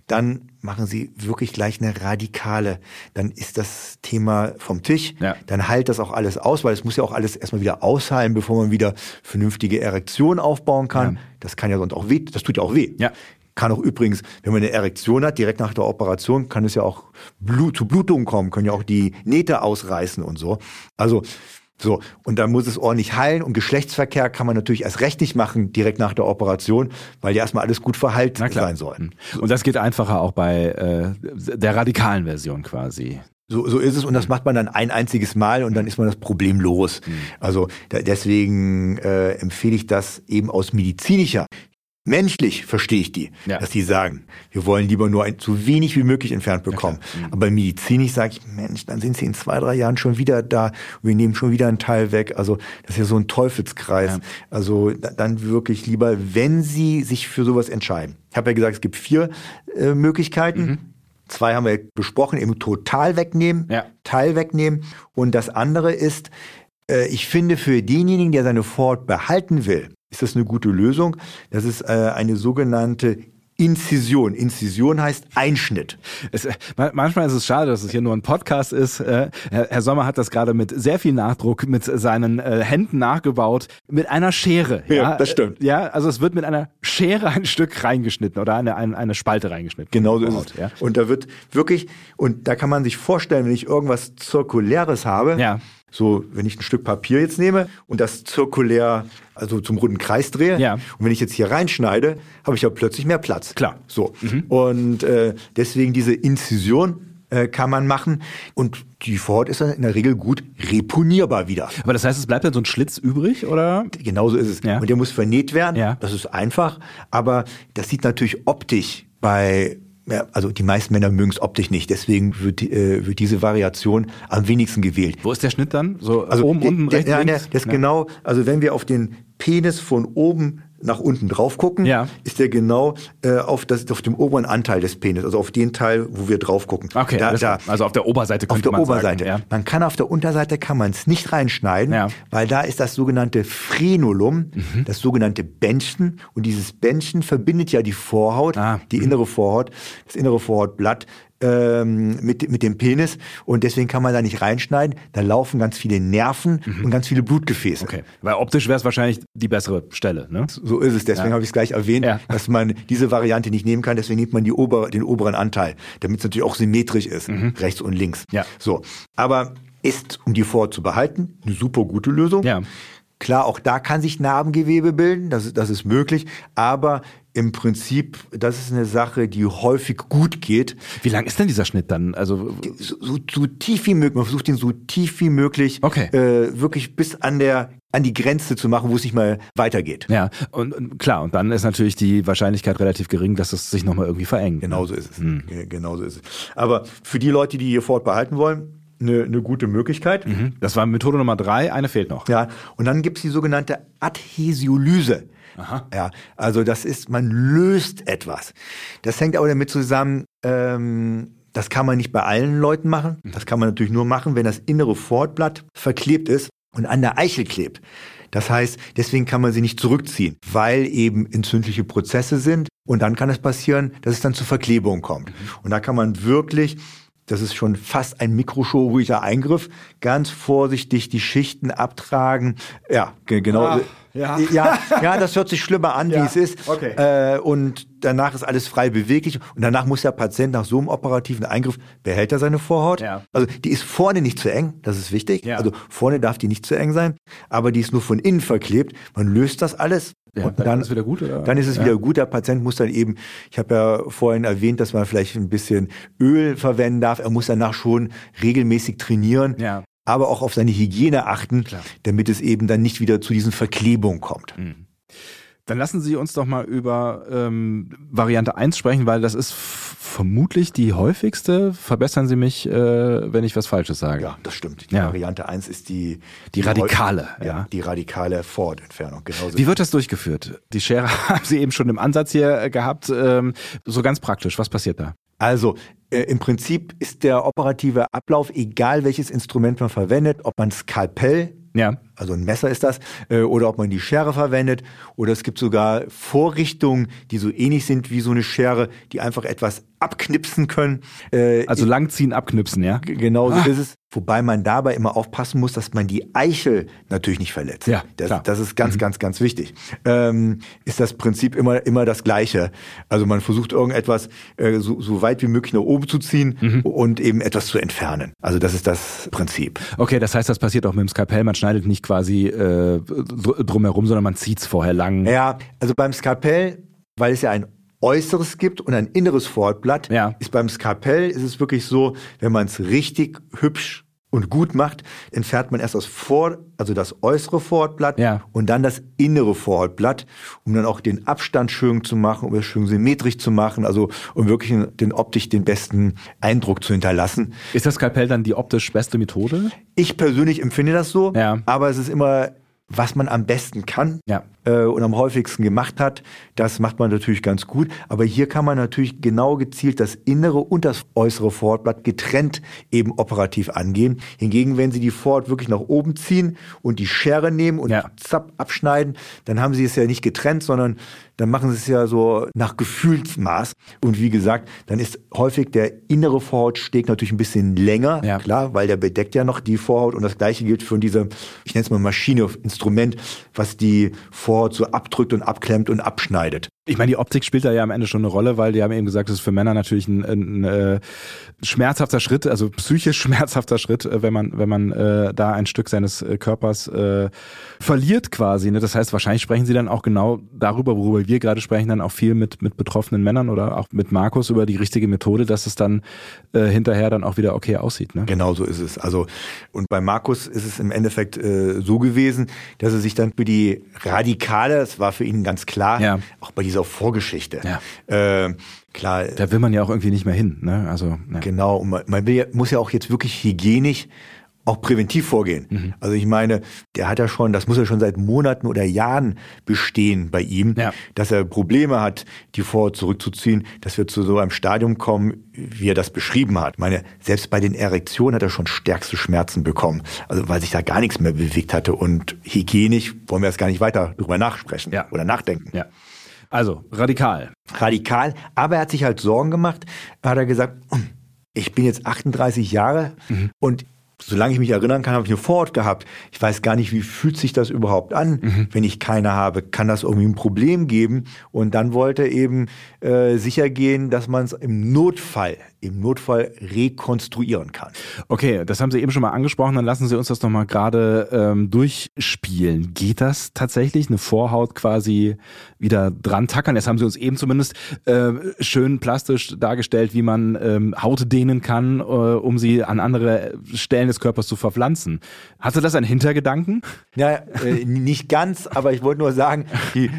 dann machen Sie wirklich gleich eine radikale. Dann ist das Thema vom Tisch. Ja. Dann heilt das auch alles aus, weil es muss ja auch alles erstmal wieder ausheilen, bevor man wieder vernünftige Erektion aufbauen kann. Ja. Das kann ja sonst auch weh. Das tut ja auch weh. Ja. Kann auch übrigens, wenn man eine Erektion hat, direkt nach der Operation, kann es ja auch Blut, zu Blutungen kommen, können ja auch die Nähte ausreißen und so. Also, so, und dann muss es ordentlich heilen und Geschlechtsverkehr kann man natürlich erst recht nicht machen direkt nach der Operation, weil ja erstmal alles gut verheilt sein soll. Mhm. Und das geht einfacher auch bei äh, der radikalen Version quasi. So, so ist es und das macht man dann ein einziges Mal und dann ist man das Problem los. Mhm. Also da, deswegen äh, empfehle ich das eben aus medizinischer Menschlich verstehe ich die, ja. dass die sagen, wir wollen lieber nur ein, so wenig wie möglich entfernt bekommen. Ja, mhm. Aber medizinisch sage ich, Mensch, dann sind sie in zwei, drei Jahren schon wieder da und wir nehmen schon wieder einen Teil weg. Also das ist ja so ein Teufelskreis. Ja. Also dann wirklich lieber, wenn sie sich für sowas entscheiden. Ich habe ja gesagt, es gibt vier äh, Möglichkeiten. Mhm. Zwei haben wir besprochen, eben total wegnehmen, Teil wegnehmen. Und das andere ist, äh, ich finde für denjenigen, der seine Fort behalten will, ist das eine gute Lösung. Das ist äh, eine sogenannte Inzision. Inzision heißt Einschnitt. Es, manchmal ist es schade, dass es hier nur ein Podcast ist. Äh, Herr Sommer hat das gerade mit sehr viel Nachdruck mit seinen äh, Händen nachgebaut, mit einer Schere. Ja, ja, das stimmt. Ja, also es wird mit einer Schere ein Stück reingeschnitten oder eine, eine, eine Spalte reingeschnitten. Genau so ist es. Ja. Und da wird wirklich, und da kann man sich vorstellen, wenn ich irgendwas Zirkuläres habe, ja. So, wenn ich ein Stück Papier jetzt nehme und das zirkulär, also zum runden Kreis drehe, ja. und wenn ich jetzt hier reinschneide, habe ich ja plötzlich mehr Platz. Klar. So. Mhm. Und äh, deswegen diese Inzision äh, kann man machen und die Vorhaut ist dann in der Regel gut reponierbar wieder. Aber das heißt, es bleibt dann so ein Schlitz übrig, oder? Genauso ist es. Ja. Und der muss vernäht werden. Ja. Das ist einfach, aber das sieht natürlich optisch bei ja, also die meisten Männer mögen es optisch nicht, deswegen wird, äh, wird diese Variation am wenigsten gewählt. Wo ist der Schnitt dann? So also oben, unten, rechts, der, links? Der, das ja. genau, also wenn wir auf den Penis von oben nach unten drauf gucken, ja. ist der genau äh, auf, das, auf dem oberen Anteil des Penis, also auf den Teil, wo wir drauf gucken. Okay, da, da, also auf der Oberseite könnte Auf der Oberseite. Sagen, ja. Man kann auf der Unterseite kann man es nicht reinschneiden, ja. weil da ist das sogenannte Frenulum, mhm. das sogenannte Bändchen und dieses Bändchen verbindet ja die Vorhaut, ah. die innere Vorhaut, das innere Vorhautblatt ähm, mit, mit dem Penis und deswegen kann man da nicht reinschneiden. Da laufen ganz viele Nerven mhm. und ganz viele Blutgefäße. Okay, weil optisch wäre es wahrscheinlich die bessere Stelle. Ne? So ist es, deswegen ja. habe ich es gleich erwähnt, ja. dass man diese Variante nicht nehmen kann, deswegen nimmt man die ober, den oberen Anteil, damit es natürlich auch symmetrisch ist, mhm. rechts und links. Ja. So, aber ist, um die Vorhaut zu behalten, eine super gute Lösung. Ja Klar, auch da kann sich Narbengewebe bilden, das ist, das ist möglich, aber im Prinzip, das ist eine Sache, die häufig gut geht. Wie lang ist denn dieser Schnitt dann? Also so, so, so tief wie möglich. Man versucht ihn so tief wie möglich, okay. äh, wirklich bis an der an die Grenze zu machen, wo es nicht mal weitergeht. Ja, und, und, klar, und dann ist natürlich die Wahrscheinlichkeit relativ gering, dass es sich nochmal irgendwie verengt. Ne? Genauso ist es. Hm. Genauso ist es. Aber für die Leute, die ihr Fort behalten wollen, eine, eine gute Möglichkeit. Mhm. Das war Methode Nummer drei, eine fehlt noch. Ja, und dann gibt's die sogenannte Adhäsiolyse. Aha. Ja, also das ist, man löst etwas. Das hängt auch damit zusammen, ähm, das kann man nicht bei allen Leuten machen. Mhm. Das kann man natürlich nur machen, wenn das innere Fortblatt verklebt ist und an der Eichel klebt. Das heißt, deswegen kann man sie nicht zurückziehen, weil eben entzündliche Prozesse sind. Und dann kann es passieren, dass es dann zu Verklebung kommt. Mhm. Und da kann man wirklich das ist schon fast ein mikrochirurgischer Eingriff. Ganz vorsichtig die Schichten abtragen. Ja, genau. Ach, ja. ja, ja, das hört sich schlimmer an, ja. wie es ist. Okay. Äh, und danach ist alles frei beweglich und danach muss der Patient nach so einem operativen Eingriff behält er seine Vorhaut. Ja. Also die ist vorne nicht zu eng, das ist wichtig. Ja. Also vorne darf die nicht zu eng sein, aber die ist nur von innen verklebt. Man löst das alles. Ja, und dann, dann ist es wieder gut, oder? Dann ist es ja. wieder gut. Der Patient muss dann eben, ich habe ja vorhin erwähnt, dass man vielleicht ein bisschen Öl verwenden darf. Er muss danach schon regelmäßig trainieren. Ja aber auch auf seine Hygiene achten, Klar. damit es eben dann nicht wieder zu diesen Verklebungen kommt. Mhm. Dann lassen Sie uns doch mal über ähm, Variante 1 sprechen, weil das ist vermutlich die häufigste. Verbessern Sie mich, äh, wenn ich was Falsches sage. Ja, das stimmt. Die ja. Variante 1 ist die, die, die radikale. Ja, ja, die radikale Forward-Entfernung. Genauso. Wie wird das durchgeführt? Die Schere haben Sie eben schon im Ansatz hier äh, gehabt. Ähm, so ganz praktisch, was passiert da? Also äh, im Prinzip ist der operative Ablauf, egal welches Instrument man verwendet, ob man Skalpell ja. Also ein Messer ist das, äh, oder ob man die Schere verwendet, oder es gibt sogar Vorrichtungen, die so ähnlich sind wie so eine Schere, die einfach etwas abknipsen können. Äh, also langziehen, abknipsen, ja? Genau so ah. ist es. Wobei man dabei immer aufpassen muss, dass man die Eichel natürlich nicht verletzt. Ja, das, klar. das ist ganz, mhm. ganz, ganz wichtig. Ähm, ist das Prinzip immer, immer das Gleiche. Also man versucht irgendetwas äh, so, so weit wie möglich nach oben zu ziehen mhm. und eben etwas zu entfernen. Also das ist das Prinzip. Okay, das heißt, das passiert auch mit dem Skalpell. Man schneidet nicht quasi äh, drumherum, sondern man zieht es vorher lang. Ja, also beim Skalpell, weil es ja ein Äußeres gibt und ein inneres Fortblatt, ja. ist beim Skalpell ist es wirklich so, wenn man es richtig hübsch und gut macht, entfernt man erst das Vor, also das äußere Vorhautblatt ja. und dann das innere Vorhautblatt, um dann auch den Abstand schön zu machen, um es schön symmetrisch zu machen, also um wirklich den optisch den besten Eindruck zu hinterlassen. Ist das Skalpell dann die optisch beste Methode? Ich persönlich empfinde das so, ja. aber es ist immer was man am besten kann ja. Äh, und am häufigsten gemacht hat, das macht man natürlich ganz gut. Aber hier kann man natürlich genau gezielt das innere und das äußere Fortblatt getrennt eben operativ angehen. Hingegen, wenn Sie die Fort wirklich nach oben ziehen und die Schere nehmen und ja. zapp abschneiden, dann haben Sie es ja nicht getrennt, sondern dann machen sie es ja so nach Gefühlsmaß. Und wie gesagt, dann ist häufig der innere Vorhautsteg natürlich ein bisschen länger, ja. klar, weil der bedeckt ja noch die Vorhaut. Und das gleiche gilt für diese, ich nenne es mal Maschine, Instrument, was die Vorhaut so abdrückt und abklemmt und abschneidet. Ich meine, die Optik spielt da ja am Ende schon eine Rolle, weil die haben eben gesagt, das ist für Männer natürlich ein, ein, ein äh, schmerzhafter Schritt, also psychisch schmerzhafter Schritt, äh, wenn man wenn man äh, da ein Stück seines äh, Körpers äh, verliert quasi. Ne? Das heißt, wahrscheinlich sprechen sie dann auch genau darüber, worüber wir gerade sprechen, dann auch viel mit mit betroffenen Männern oder auch mit Markus über die richtige Methode, dass es dann äh, hinterher dann auch wieder okay aussieht. Ne? Genau so ist es. Also und bei Markus ist es im Endeffekt äh, so gewesen, dass er sich dann für die radikale, das war für ihn ganz klar, ja. auch bei dieser Vorgeschichte. Ja. Äh, klar. Da will man ja auch irgendwie nicht mehr hin. Ne? Also ja. genau. Und man, man will, muss ja auch jetzt wirklich hygienisch auch präventiv vorgehen. Mhm. Also ich meine, der hat ja schon, das muss ja schon seit Monaten oder Jahren bestehen bei ihm, ja. dass er Probleme hat, die Vorhaut zurückzuziehen, dass wir zu so einem Stadium kommen, wie er das beschrieben hat. Ich meine, selbst bei den Erektionen hat er schon stärkste Schmerzen bekommen, also weil sich da gar nichts mehr bewegt hatte und hygienisch wollen wir jetzt gar nicht weiter drüber nachsprechen ja. oder nachdenken. Ja. Also radikal. Radikal, aber er hat sich halt Sorgen gemacht, hat er gesagt, ich bin jetzt 38 Jahre mhm. und solange ich mich erinnern kann, habe ich eine Vorhaut gehabt. Ich weiß gar nicht, wie fühlt sich das überhaupt an, mhm. wenn ich keine habe. Kann das irgendwie ein Problem geben? Und dann wollte er eben äh, sicher gehen, dass man es im Notfall, im Notfall rekonstruieren kann. Okay, das haben Sie eben schon mal angesprochen. Dann lassen Sie uns das noch mal gerade ähm, durchspielen. Geht das tatsächlich, eine Vorhaut quasi wieder dran tackern? Jetzt haben Sie uns eben zumindest äh, schön plastisch dargestellt, wie man ähm, Haut dehnen kann, äh, um sie an andere Stellen des Körpers zu verpflanzen. Hatte das einen Hintergedanken? Ja, äh, nicht ganz, aber ich wollte nur sagen, die,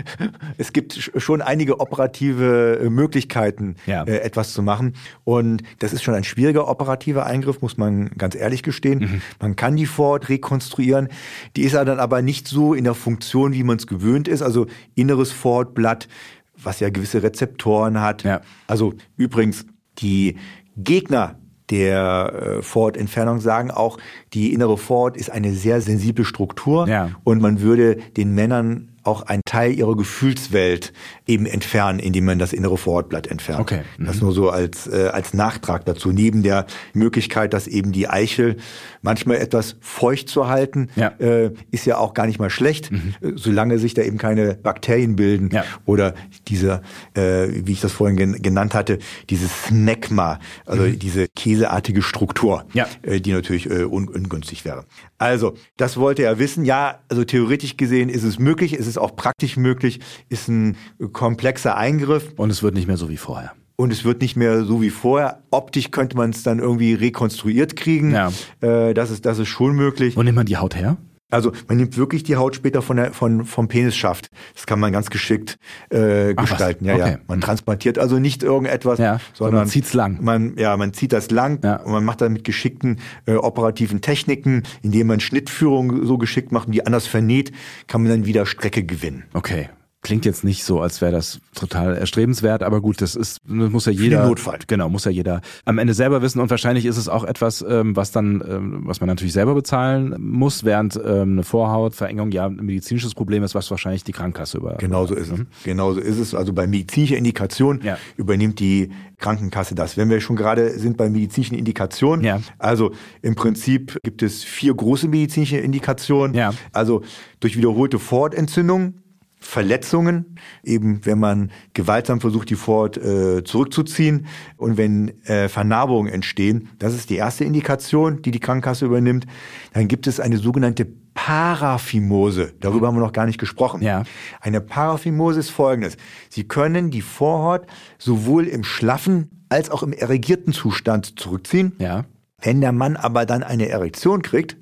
es gibt schon einige operative Möglichkeiten, ja. äh, etwas zu machen. Und das ist schon ein schwieriger operativer Eingriff, muss man ganz ehrlich gestehen. Mhm. Man kann die Vorhaut rekonstruieren. Die ist dann aber nicht so in der Funktion, wie man es gewöhnt ist. Also inneres Vorhautblatt, was ja gewisse Rezeptoren hat. Ja. Also übrigens, die Gegner der äh, Vorortentfernung sagen auch, die innere Vorort ist eine sehr sensible Struktur ja. und man würde den Männern auch einen Teil ihrer Gefühlswelt eben entfernen, indem man das innere Vorhautblatt entfernt. Okay. Mhm. Das nur so als, äh, als Nachtrag dazu. Neben der Möglichkeit, dass eben die Eichel manchmal etwas feucht zu halten, ja. Äh, ist ja auch gar nicht mal schlecht, mhm. Äh, solange sich da eben keine Bakterien bilden ja. oder diese, äh, wie ich das vorhin gen genannt hatte, dieses Smegma, also mhm. diese käseartige Struktur, ja. äh, die natürlich äh, un ungünstig wäre. Also, das wollte er wissen. Ja, also theoretisch gesehen ist es möglich, ist es auch praktisch möglich, ist ein komplexer Eingriff. Und es wird nicht mehr so wie vorher. Und es wird nicht mehr so wie vorher. Optisch könnte man es dann irgendwie rekonstruiert kriegen. Ja. Äh, das, ist, das ist schon möglich. Wo nimmt man die Haut her? Also man nimmt wirklich die Haut später von der, von, vom Penisschaft. Das kann man ganz geschickt äh, gestalten. Ja, okay. ja. Man transplantiert also nicht irgendetwas, ja, sondern man zieht's lang. Man, ja, man zieht das lang ja. und man macht dann mit geschickten äh, operativen Techniken, indem man Schnittführung so geschickt macht und die anders vernäht, kann man dann wieder Strecke gewinnen. Okay. Klingt jetzt nicht so, als wäre das total erstrebenswert, aber gut, das ist, das muss ja jeder. Für Notfall. Genau, muss ja jeder am Ende selber wissen und wahrscheinlich ist es auch etwas, ähm, was dann, ähm, was man natürlich selber bezahlen muss, während ähm, eine Vorhautverengung ja ein medizinisches Problem ist, was wahrscheinlich die Krankenkasse über. Genauso ist es. Mhm. Genauso ist es. Also bei medizinischer Indikation ja. übernimmt die Krankenkasse das. Wenn wir schon gerade sind bei medizinischen Indikationen, ja. also im Prinzip gibt es vier große medizinische Indikationen. Ja. Also durch wiederholte Vorhautentzündung, Verletzungen, eben wenn man gewaltsam versucht, die Vorhaut äh, zurückzuziehen und wenn äh, Vernarbungen entstehen. Das ist die erste Indikation, die die Krankenkasse übernimmt. Dann gibt es eine sogenannte Paraphimose. Darüber haben wir noch gar nicht gesprochen. Ja. Eine Paraphimose ist folgendes. Sie können die Vorhaut sowohl im schlaffen als auch im erregierten Zustand zurückziehen. Ja. Wenn der Mann aber dann eine Erektion kriegt,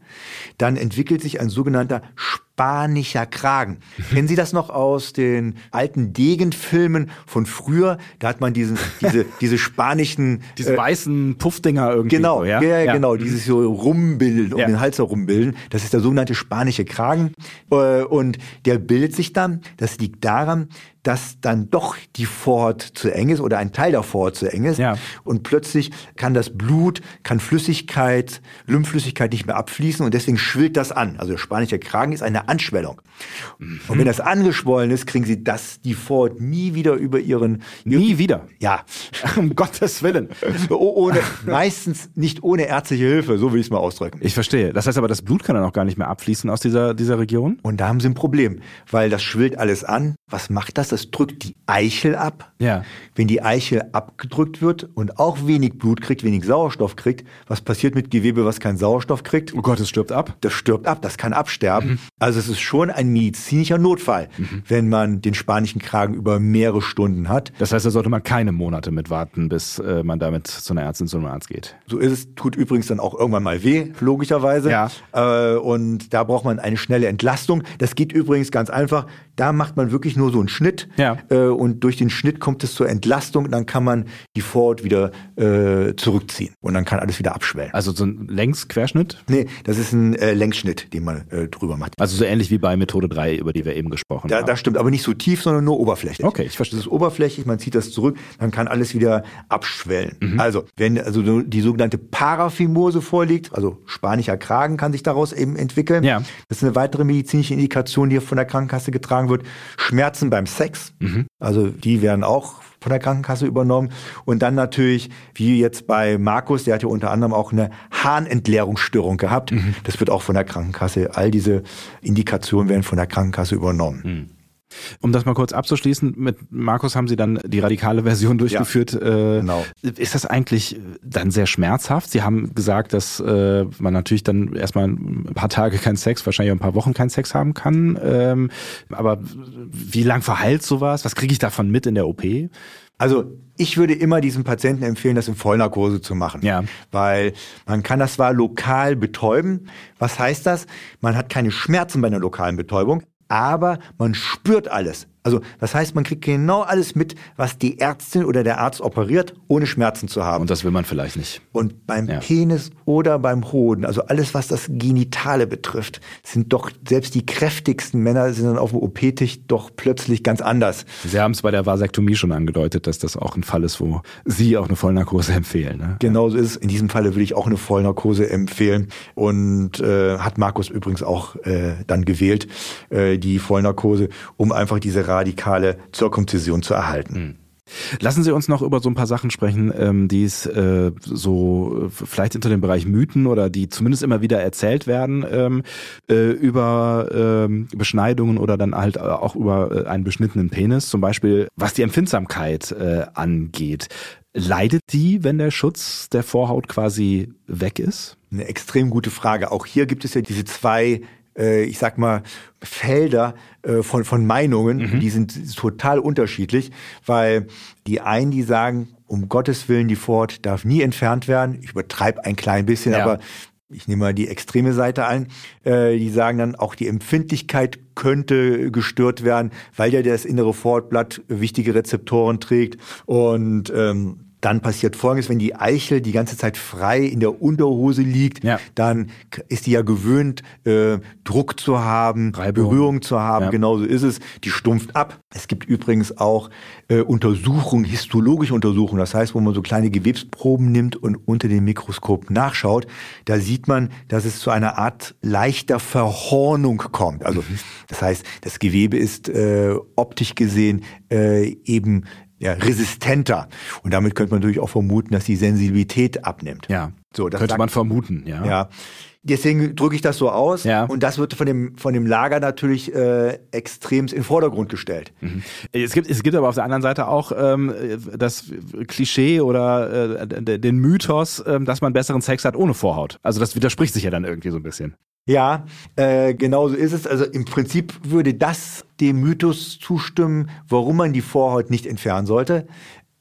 dann entwickelt sich ein sogenannter spanischer Kragen. Kennen Sie das noch aus den alten Degenfilmen von früher? Da hat man diesen, diese, diese spanischen... Diese äh, weißen Puffdinger irgendwie. Genau, so, ja? Ja, ja, genau, dieses so rumbilden, um ja. den Hals herumbilden. Das ist der sogenannte spanische Kragen. Äh, und der bildet sich dann, das liegt daran, dass dann doch die Vorhaut zu eng ist oder ein Teil der Vorhaut zu eng ist. Ja. Und plötzlich kann das Blut, kann Flüssigkeit, Lymphflüssigkeit nicht mehr abfließen und deswegen schwillt das an. Also der spanische Kragen ist eine Anschwellung. Mhm. Und wenn das angeschwollen ist, kriegen sie das, die Vorhaut nie wieder über ihren... Nie wieder? Ja. um Gottes Willen. ohne, meistens nicht ohne ärztliche Hilfe, so will ich es mal ausdrücken. Ich verstehe. Das heißt aber, das Blut kann dann auch gar nicht mehr abfließen aus dieser, dieser Region? Und da haben sie ein Problem, weil das schwillt alles an. Was macht das? Das drückt die Eichel ab. Ja. Wenn die Eichel abgedrückt wird und auch wenig Blut kriegt, wenig Sauerstoff kriegt, was passiert mit Gewebe, was keinen Sauerstoff kriegt? Oh Gott, es stirbt ab? Das stirbt ab, das kann absterben. Mhm. Also es ist schon ein medizinischer Notfall, mhm. wenn man den spanischen Kragen über mehrere Stunden hat. Das heißt, da sollte man keine Monate mit warten, bis äh, man damit zu einer Ärztin, zu einem Arzt geht. So ist es, tut übrigens dann auch irgendwann mal weh, logischerweise. Ja. Äh, und da braucht man eine schnelle Entlastung. Das geht übrigens ganz einfach. Da macht man wirklich nur so einen Schnitt ja. äh, und durch den Schnitt kommt es zur Entlastung. Dann kann man die Vorhaut wieder äh, zurückziehen und dann kann alles wieder abschwellen. Also so ein Längsquerschnitt? Nee, das ist ein äh, Längsschnitt, den man äh, drüber macht. Also so ähnlich wie bei Methode 3, über die wir eben gesprochen da, haben. Das stimmt, aber nicht so tief, sondern nur oberflächlich. Okay, ich verstehe. Das ist oberflächlich, man zieht das zurück, dann kann alles wieder abschwellen. Mhm. Also, wenn also die sogenannte Paraphimose vorliegt, also spanischer Kragen kann sich daraus eben entwickeln. Ja. Das ist eine weitere medizinische Indikation, die von der Krankenkasse getragen wird. Schmerzen beim Sex, mhm. Also die werden auch von der Krankenkasse übernommen. Und dann natürlich, wie jetzt bei Markus, der hat ja unter anderem auch eine Harnentleerungsstörung gehabt. Mhm. Das wird auch von der Krankenkasse, all diese Indikationen werden von der Krankenkasse übernommen. Mhm. Um das mal kurz abzuschließen, mit Markus haben Sie dann die radikale Version durchgeführt. Ja, äh, genau. Ist das eigentlich dann sehr schmerzhaft? Sie haben gesagt, dass äh, man natürlich dann erstmal ein paar Tage keinen Sex, wahrscheinlich auch ein paar Wochen keinen Sex haben kann. Ähm, aber wie lang verheilt sowas? Was kriege ich davon mit in der OP? Also ich würde immer diesen Patienten empfehlen, das in Vollnarkose zu machen. Ja. Weil man kann das zwar lokal betäuben. Was heißt das? Man hat keine Schmerzen bei einer lokalen Betäubung, aber man spürt alles. Also das heißt, man kriegt genau alles mit, was die Ärztin oder der Arzt operiert, ohne Schmerzen zu haben. Und das will man vielleicht nicht. Und beim ja. Penis oder beim Hoden, also alles, was das Genitale betrifft, sind doch selbst die kräftigsten Männer sind dann auf dem OP-Tisch doch plötzlich ganz anders. Sie haben es bei der Vasektomie schon angedeutet, dass das auch ein Fall ist, wo Sie auch eine Vollnarkose empfehlen. Ne? Genau so ist es. In diesem Falle würde ich auch eine Vollnarkose empfehlen und äh, hat Markus übrigens auch äh, dann gewählt, äh, die Vollnarkose, um einfach diese radikale Zirkumzision zu erhalten. Hm. Lassen Sie uns noch über so ein paar Sachen sprechen, ähm, die es äh, so vielleicht hinter dem Bereich Mythen oder die zumindest immer wieder erzählt werden ähm, äh, über ähm, Beschneidungen oder dann halt auch über äh, einen beschnittenen Penis, zum Beispiel was die Empfindsamkeit äh, angeht. Leidet die, wenn der Schutz der Vorhaut quasi weg ist? Eine extrem gute Frage. Auch hier gibt es ja diese zwei äh, ich sag mal, Felder äh, von, von Meinungen, mhm. die sind total unterschiedlich, weil die einen, die sagen, um Gottes Willen, die Ford darf nie entfernt werden. Ich übertreibe ein klein bisschen, ja. aber ich nehme mal die extreme Seite ein, äh, die sagen dann, auch die Empfindlichkeit könnte gestört werden, weil ja das innere Fortblatt wichtige Rezeptoren trägt und ähm, dann passiert Folgendes, wenn die Eichel die ganze Zeit frei in der Unterhose liegt, ja. dann ist die ja gewöhnt, äh, Druck zu haben, Reibung. Berührung zu haben. Ja. Genauso ist es. Die stumpft ab. Es gibt übrigens auch äh, Untersuchungen, histologische Untersuchungen. Das heißt, wo man so kleine Gewebsproben nimmt und unter dem Mikroskop nachschaut. Da sieht man, dass es zu einer Art leichter Verhornung kommt. Also mhm. das heißt, das Gewebe ist äh, optisch gesehen äh, eben ja, resistenter. Und damit könnte man natürlich auch vermuten, dass die Sensibilität abnimmt. Ja. So, das könnte man vermuten, ja. Ja. Deswegen drücke ich das so aus. Ja. Und das wird von dem, von dem Lager natürlich äh, extrem in den Vordergrund gestellt. Mhm. Es, gibt, es gibt aber auf der anderen Seite auch ähm, das Klischee oder äh, den Mythos, äh, dass man besseren Sex hat ohne Vorhaut. Also das widerspricht sich ja dann irgendwie so ein bisschen. Ja, äh, genau so ist es. Also im Prinzip würde das dem Mythos zustimmen, warum man die Vorhaut nicht entfernen sollte.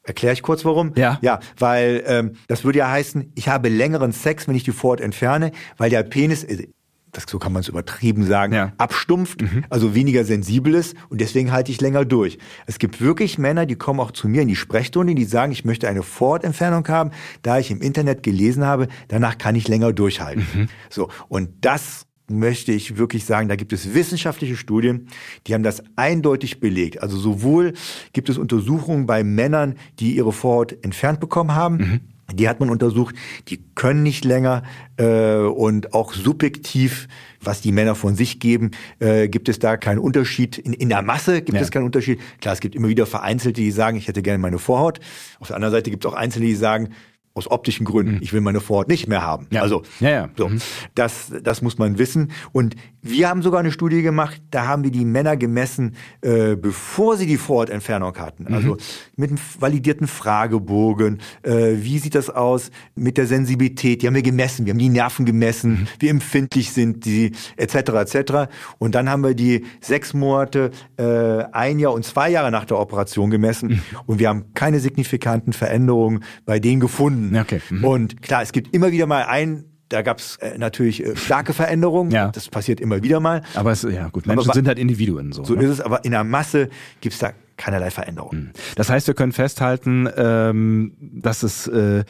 Erkläre ich kurz warum? Ja. Ja, weil ähm, das würde ja heißen, ich habe längeren Sex, wenn ich die Vorhaut entferne, weil der Penis, äh, das so kann man es übertrieben sagen, ja. abstumpft, mhm. also weniger sensibel ist und deswegen halte ich länger durch. Es gibt wirklich Männer, die kommen auch zu mir in die Sprechstunde, die sagen, ich möchte eine Vorhautentfernung haben, da ich im Internet gelesen habe, danach kann ich länger durchhalten. Mhm. So und das möchte ich wirklich sagen, da gibt es wissenschaftliche Studien, die haben das eindeutig belegt. Also sowohl gibt es Untersuchungen bei Männern, die ihre Vorhaut entfernt bekommen haben, mhm. Die hat man untersucht, die können nicht länger äh, und auch subjektiv, was die Männer von sich geben, äh, gibt es da keinen Unterschied. In, in der Masse gibt ja. es keinen Unterschied. Klar, es gibt immer wieder Vereinzelte, die sagen, ich hätte gerne meine Vorhaut. Auf der anderen Seite gibt es auch Einzelne, die sagen, aus optischen Gründen. Mhm. Ich will meine Vorhaut nicht mehr haben. Ja. Also ja, ja. So, mhm. das, das muss man wissen. Und wir haben sogar eine Studie gemacht, da haben wir die Männer gemessen, äh, bevor sie die Vorhautentfernung hatten. Mhm. Also mit einem validierten Fragebogen. Äh, wie sieht das aus mit der Sensibilität? Die haben wir gemessen. Wir haben die Nerven gemessen, mhm. wie empfindlich sind die, etc. etc. Und dann haben wir die sechs Monate, äh, ein Jahr und zwei Jahre nach der Operation gemessen. Mhm. Und wir haben keine signifikanten Veränderungen bei denen gefunden Stunden. Okay. Mhm. Und klar, es gibt immer wieder mal ein da gab es äh, natürlich äh, starke Veränderungen. Ja. Das passiert immer wieder mal. Aber es, ja gut, Menschen aber, sind halt Individuen so. So ne? ist es, aber in der Masse gibt es da keinerlei Veränderungen. Mhm. Das heißt, wir können festhalten, ähm, dass es äh,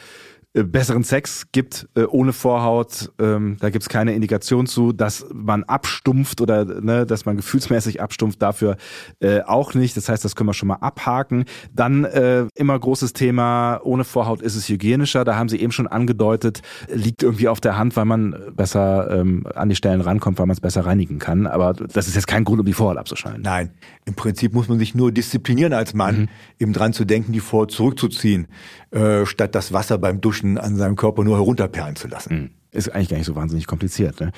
besseren Sex gibt äh, ohne Vorhaut. Ähm, da gibt's keine Indikation zu, dass man abstumpft oder ne, dass man gefühlsmäßig abstumpft. Dafür äh, auch nicht. Das heißt, das können wir schon mal abhaken. Dann äh, immer großes Thema, ohne Vorhaut ist es hygienischer. Da haben Sie eben schon angedeutet, liegt irgendwie auf der Hand, weil man besser ähm, an die Stellen rankommt, weil man es besser reinigen kann. Aber das ist jetzt kein Grund, um die Vorhaut abzuschneiden. Nein, im Prinzip muss man sich nur disziplinieren als Mann, mhm. eben dran zu denken, die Vorhaut zurückzuziehen, äh, statt das Wasser beim Duschen an seinem Körper nur herunterperlen zu lassen. Mhm. Ist eigentlich gar nicht so wahnsinnig kompliziert. Ne?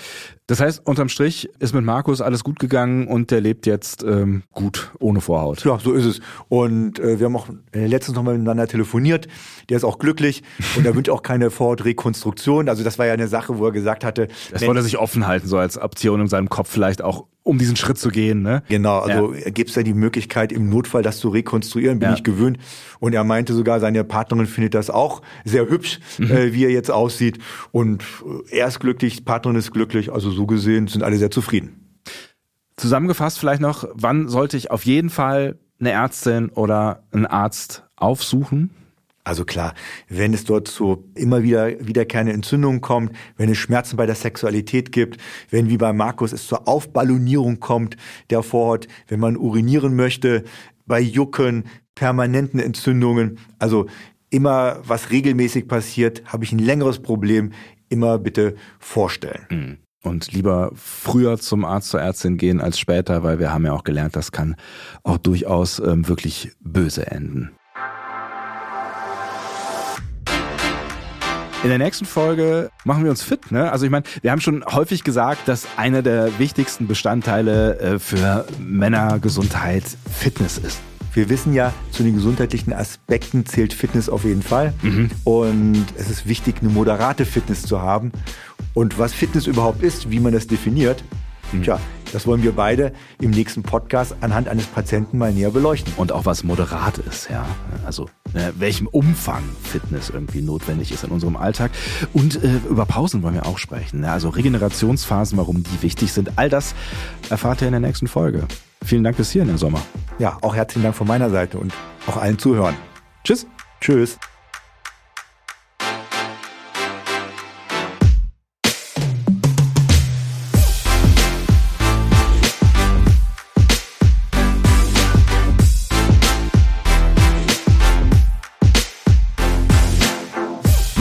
Das heißt, unterm Strich ist mit Markus alles gut gegangen und der lebt jetzt ähm, gut, ohne Vorhaut. Ja, so ist es. Und äh, wir haben auch äh, letztens noch mal miteinander telefoniert. Der ist auch glücklich und er wünscht auch keine Vorhautrekonstruktion. Also das war ja eine Sache, wo er gesagt hatte. Das wollte er sich offen halten, so als Option in seinem Kopf vielleicht auch um diesen Schritt zu gehen. Ne? Genau, also ja. gibt es ja die Möglichkeit, im Notfall das zu rekonstruieren, bin ja. ich gewöhnt. Und er meinte sogar, seine Partnerin findet das auch sehr hübsch, mhm. äh, wie er jetzt aussieht. Und er ist glücklich, Partnerin ist glücklich, also so gesehen sind alle sehr zufrieden. Zusammengefasst vielleicht noch, wann sollte ich auf jeden Fall eine Ärztin oder einen Arzt aufsuchen? Also klar, wenn es dort zu immer wieder wiederkehrende Entzündungen kommt, wenn es Schmerzen bei der Sexualität gibt, wenn wie bei Markus es zur Aufballonierung kommt der Vorhaut, wenn man urinieren möchte, bei Jucken, permanenten Entzündungen, also immer was regelmäßig passiert, habe ich ein längeres Problem, immer bitte vorstellen. Mhm. Und lieber früher zum Arzt, zur Ärztin gehen als später, weil wir haben ja auch gelernt, das kann auch durchaus ähm, wirklich böse enden. In der nächsten Folge machen wir uns fit. Ne? Also ich meine, wir haben schon häufig gesagt, dass einer der wichtigsten Bestandteile äh, für Männergesundheit Fitness ist. Wir wissen ja, zu den gesundheitlichen Aspekten zählt Fitness auf jeden Fall. Mhm. Und es ist wichtig, eine moderate Fitness zu haben. Und was Fitness überhaupt ist, wie man das definiert, mhm. tja, das wollen wir beide im nächsten Podcast anhand eines Patienten mal näher beleuchten. Und auch was moderat ist, ja. Also ne, welchem Umfang Fitness irgendwie notwendig ist in unserem Alltag. Und äh, über Pausen wollen wir auch sprechen. Ne? Also Regenerationsphasen, warum die wichtig sind. All das erfahrt ihr in der nächsten Folge. Vielen Dank bis hierhin, Herr Sommer. Ja, auch herzlichen Dank von meiner Seite und auch allen Zuhörern. Tschüss. Tschüss.